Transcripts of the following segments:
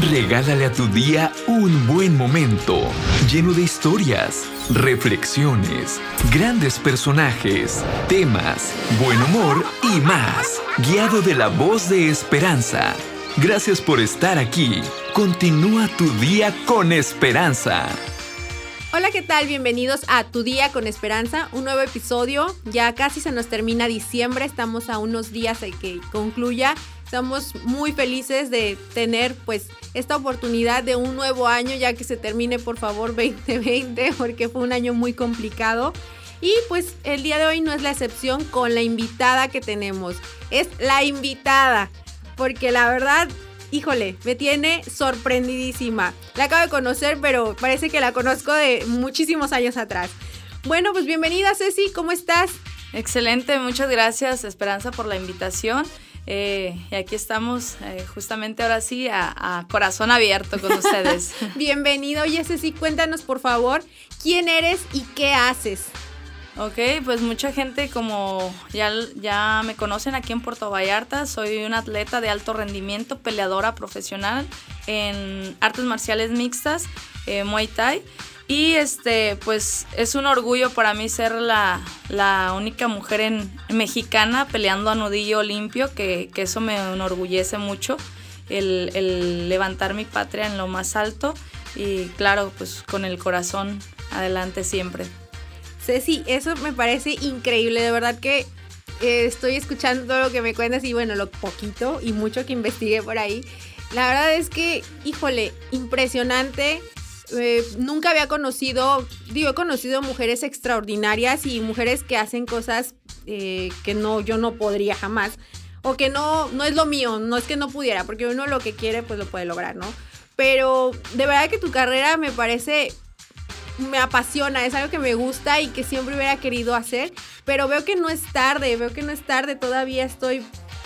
Regálale a tu día un buen momento, lleno de historias, reflexiones, grandes personajes, temas, buen humor y más, guiado de la voz de esperanza. Gracias por estar aquí. Continúa tu día con esperanza. Hola, ¿qué tal? Bienvenidos a Tu Día con Esperanza, un nuevo episodio. Ya casi se nos termina diciembre, estamos a unos días de que concluya Estamos muy felices de tener pues esta oportunidad de un nuevo año ya que se termine por favor 2020 porque fue un año muy complicado. Y pues el día de hoy no es la excepción con la invitada que tenemos. Es la invitada porque la verdad híjole, me tiene sorprendidísima. La acabo de conocer, pero parece que la conozco de muchísimos años atrás. Bueno, pues bienvenida Ceci, ¿cómo estás? Excelente, muchas gracias Esperanza por la invitación. Eh, y aquí estamos eh, justamente ahora sí a, corazón abierto con ustedes. Bienvenido, Oye, Ceci, cuéntanos por favor quién eres y qué haces. Ok, pues mucha gente como ya, ya me conocen aquí en Puerto Vallarta, soy una atleta de alto rendimiento, peleadora profesional en artes marciales mixtas, eh, Muay Thai. Y este, pues es un orgullo para mí ser la, única mujer en, mexicana peleando a nudillo limpio, que, eso me enorgullece mucho, el, levantar mi patria en lo más alto y claro, pues con el corazón adelante siempre. Ceci, eso me parece increíble, de verdad que eh, estoy escuchando todo lo que me cuentas y bueno, lo poquito y mucho que investigué por ahí. La verdad es que, híjole, impresionante eh, nunca había conocido, digo, he conocido mujeres extraordinarias y mujeres que hacen cosas eh, que no, yo no podría jamás. O que no, no es lo mío, no es que no pudiera, porque uno lo que quiere, pues lo puede lograr, ¿no? Pero de verdad que tu carrera me parece, me apasiona, es algo que me gusta y que siempre hubiera querido hacer, pero veo que no es tarde, veo que no es tarde, todavía estoy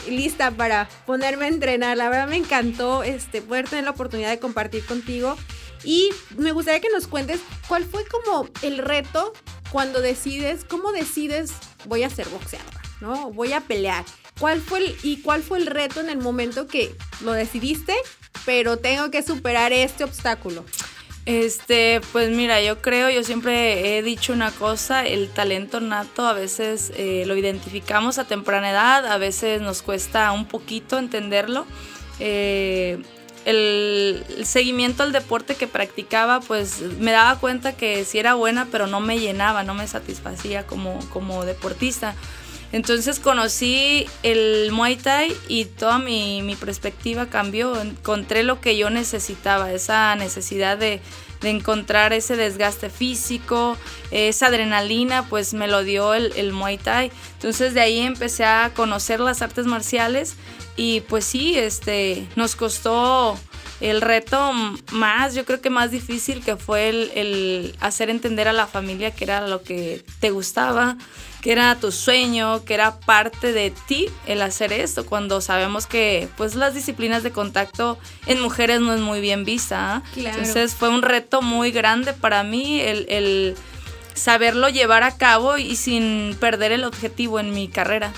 lista para ponerme a entrenar. La verdad me encantó este, poder tener la oportunidad de compartir contigo y me gustaría que nos cuentes cuál fue como el reto cuando decides, cómo decides, voy a ser boxeadora, ¿no? Voy a pelear. ¿Cuál fue el, y cuál fue el reto en el momento que lo decidiste, pero tengo que superar este obstáculo? Este, pues mira, yo creo, yo siempre he dicho una cosa, el talento nato a veces eh, lo identificamos a temprana edad, a veces nos cuesta un poquito entenderlo. Eh, el, seguimiento al deporte que practicaba, pues me daba cuenta que sí era buena, pero no me llenaba, no me satisfacía como, como deportista. Entonces conocí el Muay Thai y toda mi, mi, perspectiva cambió. Encontré lo que yo necesitaba, esa necesidad de, de, encontrar ese desgaste físico, esa adrenalina, pues me lo dio el, el Muay Thai. Entonces de ahí empecé a conocer las artes marciales y pues sí, este, nos costó el reto más, yo creo que más difícil que fue el, hacer entender a la familia que era lo que te gustaba, que era tu sueño, que era parte de ti el hacer esto, cuando sabemos que pues las disciplinas de contacto en mujeres no es muy bien vista. ¿ah? Entonces fue un reto muy grande para mí el, el saberlo llevar a cabo y sin perder el objetivo en mi carrera.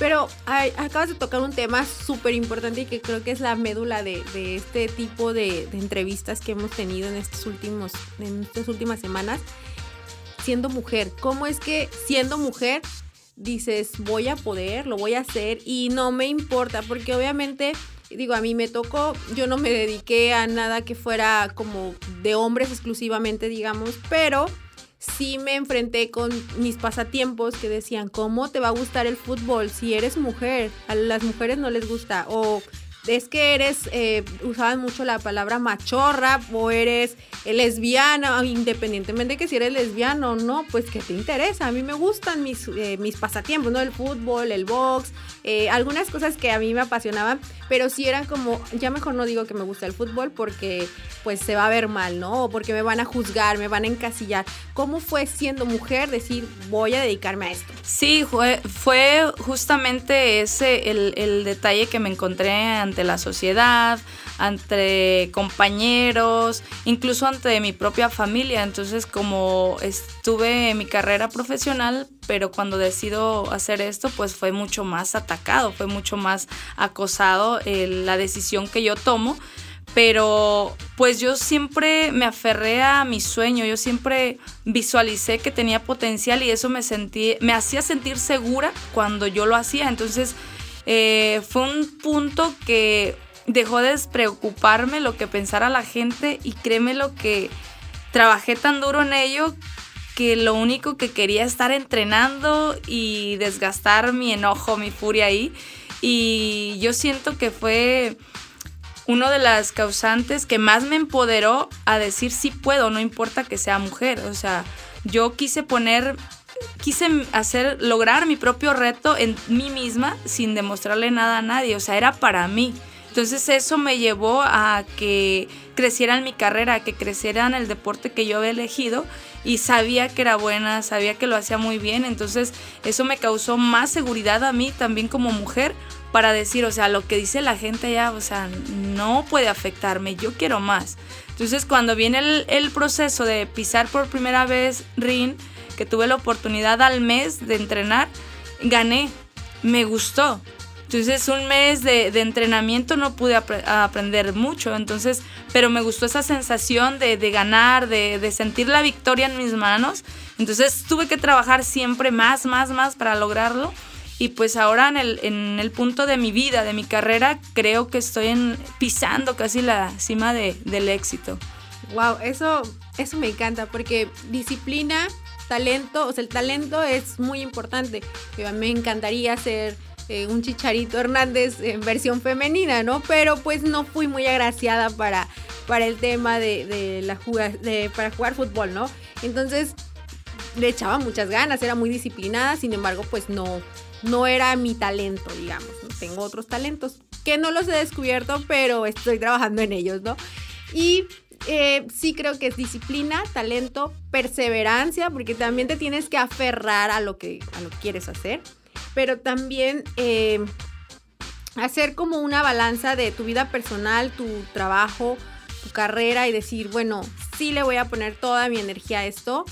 Pero acabas de tocar un tema súper importante y que creo que es la médula de, este tipo de, entrevistas que hemos tenido en, estos últimos, en estas últimas semanas. Siendo mujer, ¿cómo es que siendo mujer dices voy a poder, lo voy a hacer y no me importa? Porque obviamente digo, a mí me tocó, yo no me dediqué a nada que fuera como de hombres exclusivamente, digamos, pero sí me enfrenté con mis pasatiempos que decían, ¿cómo te va a gustar el fútbol si eres mujer? A las mujeres no les gusta. O es que eres, eh, usaban mucho la palabra machorra o eres lesbiana, independientemente de que si eres lesbiana o no, pues que te interesa. A mí me gustan mis, eh, mis pasatiempos, ¿no? El fútbol, el box, eh, algunas cosas que a mí me apasionaban, pero sí eran como, ya mejor no digo que me gusta el fútbol porque pues se va a ver mal, ¿no? O porque me van a juzgar, me van a encasillar. ¿Cómo fue siendo mujer decir voy a dedicarme a esto? Sí, fue, fue justamente ese el, el detalle que me encontré ante la sociedad, ante compañeros, incluso ante mi propia familia. Entonces, como estuve en mi carrera profesional, pero cuando decido hacer esto, pues fue mucho más atacado, fue mucho más acosado eh, la decisión que yo tomo pero pues yo siempre me aferré a mi sueño, yo siempre visualicé que tenía potencial y eso me, sentí, me hacía sentir segura cuando yo lo hacía. Entonces eh, fue un punto que dejó de despreocuparme lo que pensara la gente y créeme lo que trabajé tan duro en ello que lo único que quería estar entrenando y desgastar mi enojo, mi furia ahí. Y yo siento que fue uno de las causantes que más me empoderó a decir sí puedo, no importa que sea mujer. O sea, yo quise poner, quise hacer, lograr mi propio reto en mí misma sin demostrarle nada a nadie. O sea, era para mí. Entonces eso me llevó a que creciera en mi carrera, a que creciera en el deporte que yo había elegido y sabía que era buena, sabía que lo hacía muy bien. Entonces eso me causó más seguridad a mí también como mujer para decir, o sea, lo que dice la gente ya, o sea, no puede afectarme, yo quiero más. Entonces cuando viene el, proceso de pisar por primera vez RIN, que tuve la oportunidad al mes de entrenar, gané, me gustó. Entonces un mes de, entrenamiento no pude aprender mucho, entonces, pero me gustó esa sensación de, ganar, de, de, sentir la victoria en mis manos. Entonces tuve que trabajar siempre más, más, más para lograrlo. Y pues ahora en el, en el punto de mi vida, de mi carrera, creo que estoy en, pisando casi la cima de, del éxito. Wow, eso, eso me encanta porque disciplina, talento, o sea, el talento es muy importante. Me encantaría ser eh, un Chicharito Hernández en versión femenina, ¿no? Pero pues no fui muy agraciada para, para el tema de, de la de, para jugar fútbol, ¿no? Entonces le echaba muchas ganas, era muy disciplinada, sin embargo, pues no, no era mi talento, digamos. Tengo otros talentos que no los he descubierto, pero estoy trabajando en ellos, ¿no? Y eh, sí creo que es disciplina, talento, perseverancia, porque también te tienes que aferrar a lo que, a lo quieres hacer, pero también eh, hacer como una balanza de tu vida personal, tu trabajo, tu carrera y decir, bueno, sí le voy a poner toda mi energía a esto,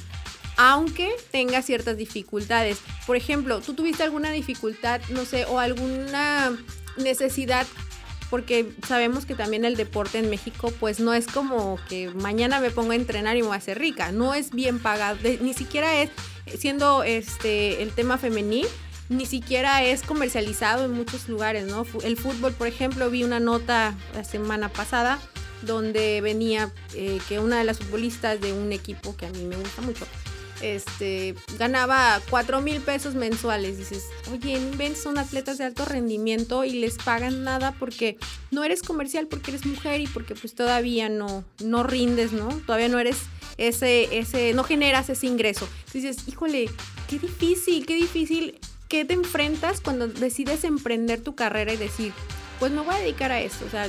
aunque tenga ciertas dificultades. Por ejemplo, tú tuviste alguna dificultad, no sé, o alguna necesidad porque sabemos que también el deporte en México pues no es como que mañana me pongo a entrenar y me voy a hacer rica, no es bien pagado, ni siquiera es siendo este el tema femenil, ni siquiera es comercializado en muchos lugares, ¿no? El fútbol, por ejemplo, vi una nota la semana pasada donde venía eh, que una de las futbolistas de un equipo que a mí me gusta mucho este, ganaba 4 mil pesos mensuales. Dices, oye, ven, son atletas de alto rendimiento y les pagan nada porque no eres comercial, porque eres mujer y porque pues todavía no, no rindes, ¿no? Todavía no eres ese, ese, no generas ese ingreso. Dices, híjole, qué difícil, qué difícil. ¿Qué te enfrentas cuando decides emprender tu carrera y decir, pues me voy a dedicar a esto? O sea,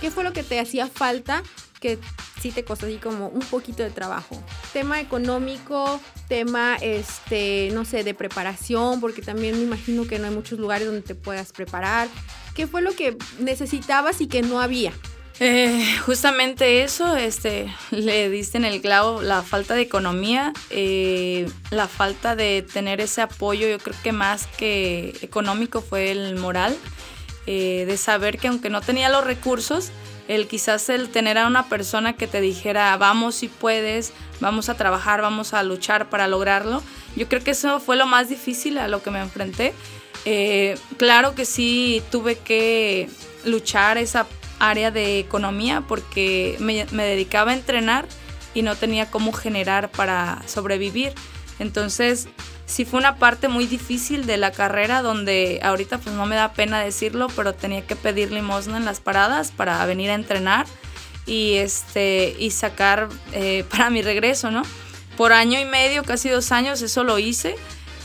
¿qué fue lo que te hacía falta que sí te costó así como un poquito de trabajo. Tema económico, tema, este, no sé, de preparación, porque también me imagino que no hay muchos lugares donde te puedas preparar. ¿Qué fue lo que necesitabas y que no había? Eh, justamente eso, este, le diste en el clavo la falta de economía, eh, la falta de tener ese apoyo, yo creo que más que económico fue el moral, eh, de saber que aunque no tenía los recursos, el quizás el tener a una persona que te dijera, vamos si puedes, vamos a trabajar, vamos a luchar para lograrlo. Yo creo que eso fue lo más difícil a lo que me enfrenté. Eh, claro que sí tuve que luchar esa área de economía porque me, me dedicaba a entrenar y no tenía cómo generar para sobrevivir. Entonces, sí fue una parte muy difícil de la carrera donde ahorita pues no me da pena decirlo, pero tenía que pedir limosna en las paradas para venir a entrenar y, este, y sacar eh, para mi regreso, ¿no? Por año y medio, casi dos años, eso lo hice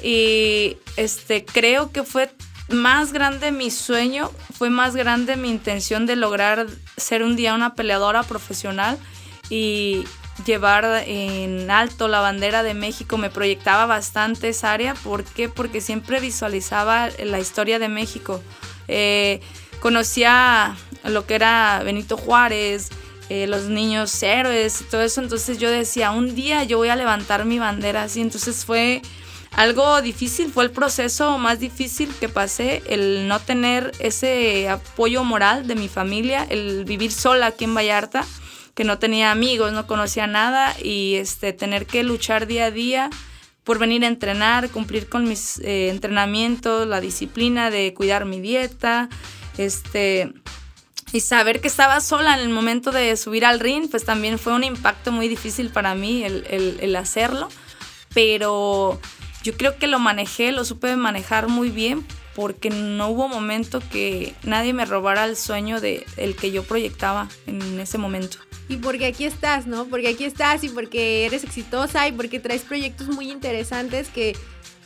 y este, creo que fue más grande mi sueño, fue más grande mi intención de lograr ser un día una peleadora profesional y, llevar en alto la bandera de México, me proyectaba bastante esa área. ¿Por qué? Porque siempre visualizaba la historia de México. Eh, conocía lo que era Benito Juárez, eh, los niños héroes y todo eso. Entonces yo decía, un día yo voy a levantar mi bandera así. Entonces fue algo difícil, fue el proceso más difícil que pasé, el no tener ese apoyo moral de mi familia, el vivir sola aquí en Vallarta, que no tenía amigos, no conocía nada y este, tener que luchar día a día por venir a entrenar, cumplir con mis eh, entrenamientos, la disciplina de cuidar mi dieta, este, y saber que estaba sola en el momento de subir al ring, pues también fue un impacto muy difícil para mí el, el hacerlo, pero yo creo que lo manejé, lo supe manejar muy bien porque no hubo momento que nadie me robara el sueño de el que yo proyectaba en ese momento. Y porque aquí estás, ¿no? Porque aquí estás y porque eres exitosa y porque traes proyectos muy interesantes que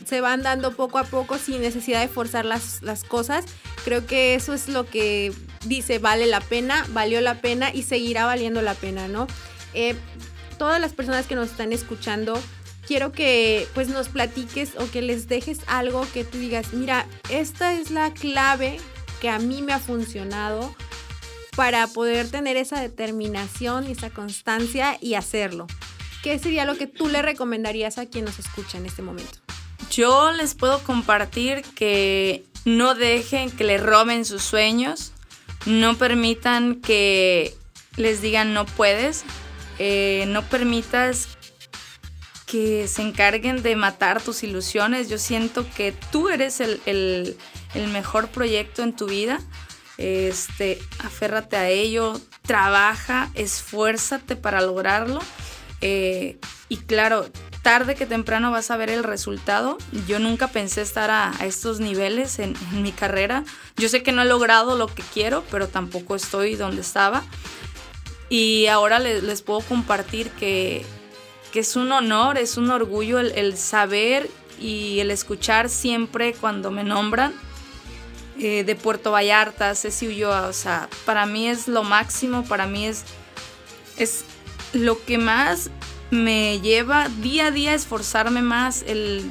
se van dando poco a poco sin necesidad de forzar las, las cosas. Creo que eso es lo que dice vale la pena, valió la pena y seguirá valiendo la pena, ¿no? Eh, todas las personas que nos están escuchando, quiero que pues nos platiques o que les dejes algo que tú digas, mira, esta es la clave que a mí me ha funcionado para poder tener esa determinación y esa constancia y hacerlo. ¿Qué sería lo que tú le recomendarías a quien nos escucha en este momento? Yo les puedo compartir que no dejen que le roben sus sueños, no permitan que les digan no puedes, eh, no permitas que se encarguen de matar tus ilusiones. Yo siento que tú eres el, mejor proyecto en tu vida. Este, aférrate a ello, trabaja, esfuérzate para lograrlo. Eh, y claro, tarde que temprano vas a ver el resultado. Yo nunca pensé estar a, estos niveles en, mi carrera. Yo sé que no he logrado lo que quiero, pero tampoco estoy donde estaba. Y ahora les puedo compartir que que es un honor, es un orgullo el, saber y el escuchar siempre cuando me nombran eh, de Puerto Vallarta, Ceci Ulloa, o sea, para mí es lo máximo, para mí es, es lo que más me lleva día a día a esforzarme más, el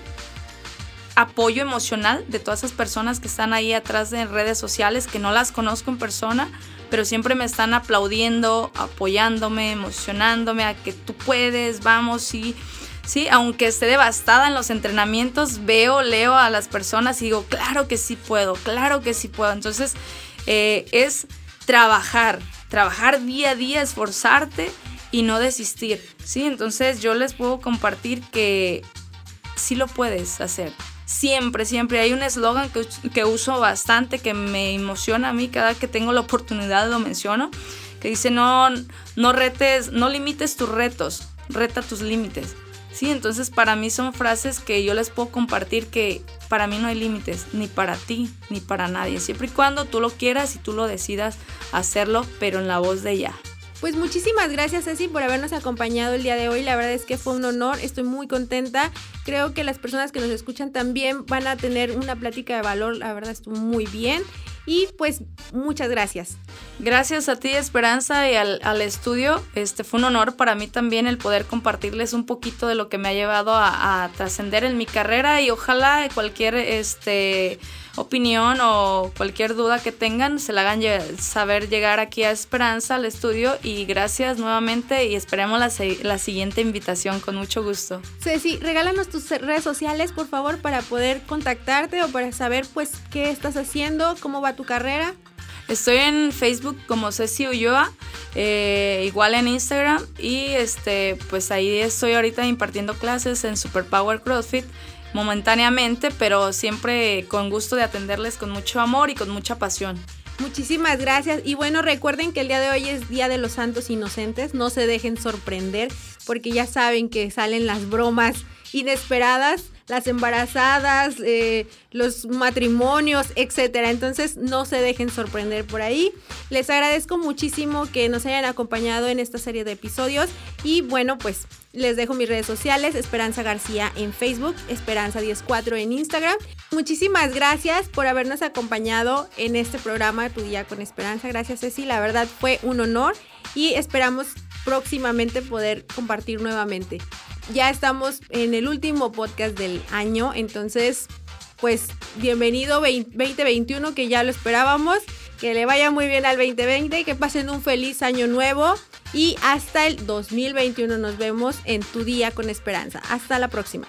apoyo emocional de todas esas personas que están ahí atrás de redes sociales, que no las conozco en persona, pero siempre me están aplaudiendo, apoyándome, emocionándome a que tú puedes, vamos, sí. Sí, aunque esté devastada en los entrenamientos, veo, leo a las personas y digo, claro que sí puedo, claro que sí puedo. Entonces, eh, es trabajar, trabajar día a día, esforzarte y no desistir. Sí, entonces yo les puedo compartir que sí lo puedes hacer siempre, siempre. Hay un eslogan que, uso bastante que me emociona a mí cada que tengo la oportunidad lo menciono, que dice no, no retes, no limites tus retos, reta tus límites. Sí, entonces para mí son frases que yo les puedo compartir que para mí no hay límites, ni para ti, ni para nadie, siempre y cuando tú lo quieras y tú lo decidas hacerlo, pero en la voz de ella. Pues muchísimas gracias Ceci por habernos acompañado el día de hoy. La verdad es que fue un honor, estoy muy contenta. Creo que las personas que nos escuchan también van a tener una plática de valor, la verdad estuvo muy bien. Y pues muchas gracias. Gracias a ti Esperanza y al, estudio. Este fue un honor para mí también el poder compartirles un poquito de lo que me ha llevado a, a trascender en mi carrera y ojalá cualquier este opinión o cualquier duda que tengan, se la hagan saber llegar aquí a Esperanza, al estudio. Y gracias nuevamente y esperemos la, la siguiente invitación con mucho gusto. Ceci, regálanos tus redes sociales, por favor, para poder contactarte o para saber pues qué estás haciendo, cómo va tu carrera. Estoy en Facebook como Ceci Ulloa, eh, igual en Instagram y este pues ahí estoy ahorita impartiendo clases en Superpower CrossFit momentáneamente, pero siempre con gusto de atenderles con mucho amor y con mucha pasión. Muchísimas gracias. Y bueno recuerden que el día de hoy es Día de los Santos Inocentes, no se dejen sorprender porque ya saben que salen las bromas inesperadas las embarazadas, eh, los matrimonios, etcétera. Entonces no se dejen sorprender por ahí. Les agradezco muchísimo que nos hayan acompañado en esta serie de episodios y bueno, pues les dejo mis redes sociales, Esperanza García en Facebook, Esperanza 104 en Instagram. Muchísimas gracias por habernos acompañado en este programa Tu Día con Esperanza. Gracias Ceci, la verdad fue un honor y esperamos próximamente poder compartir nuevamente ya estamos en el último podcast del año, entonces pues bienvenido 2021 que ya lo esperábamos, que le vaya muy bien al 2020, que pasen un feliz año nuevo y hasta el 2021 nos vemos en tu día con esperanza. Hasta la próxima.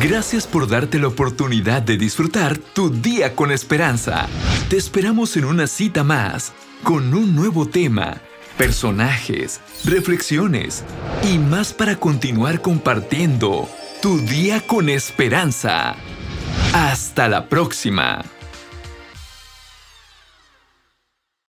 Gracias por darte la oportunidad de disfrutar tu día con esperanza. Te esperamos en una cita más, con un nuevo tema, personajes, reflexiones y más para continuar compartiendo tu día con esperanza. Hasta la próxima.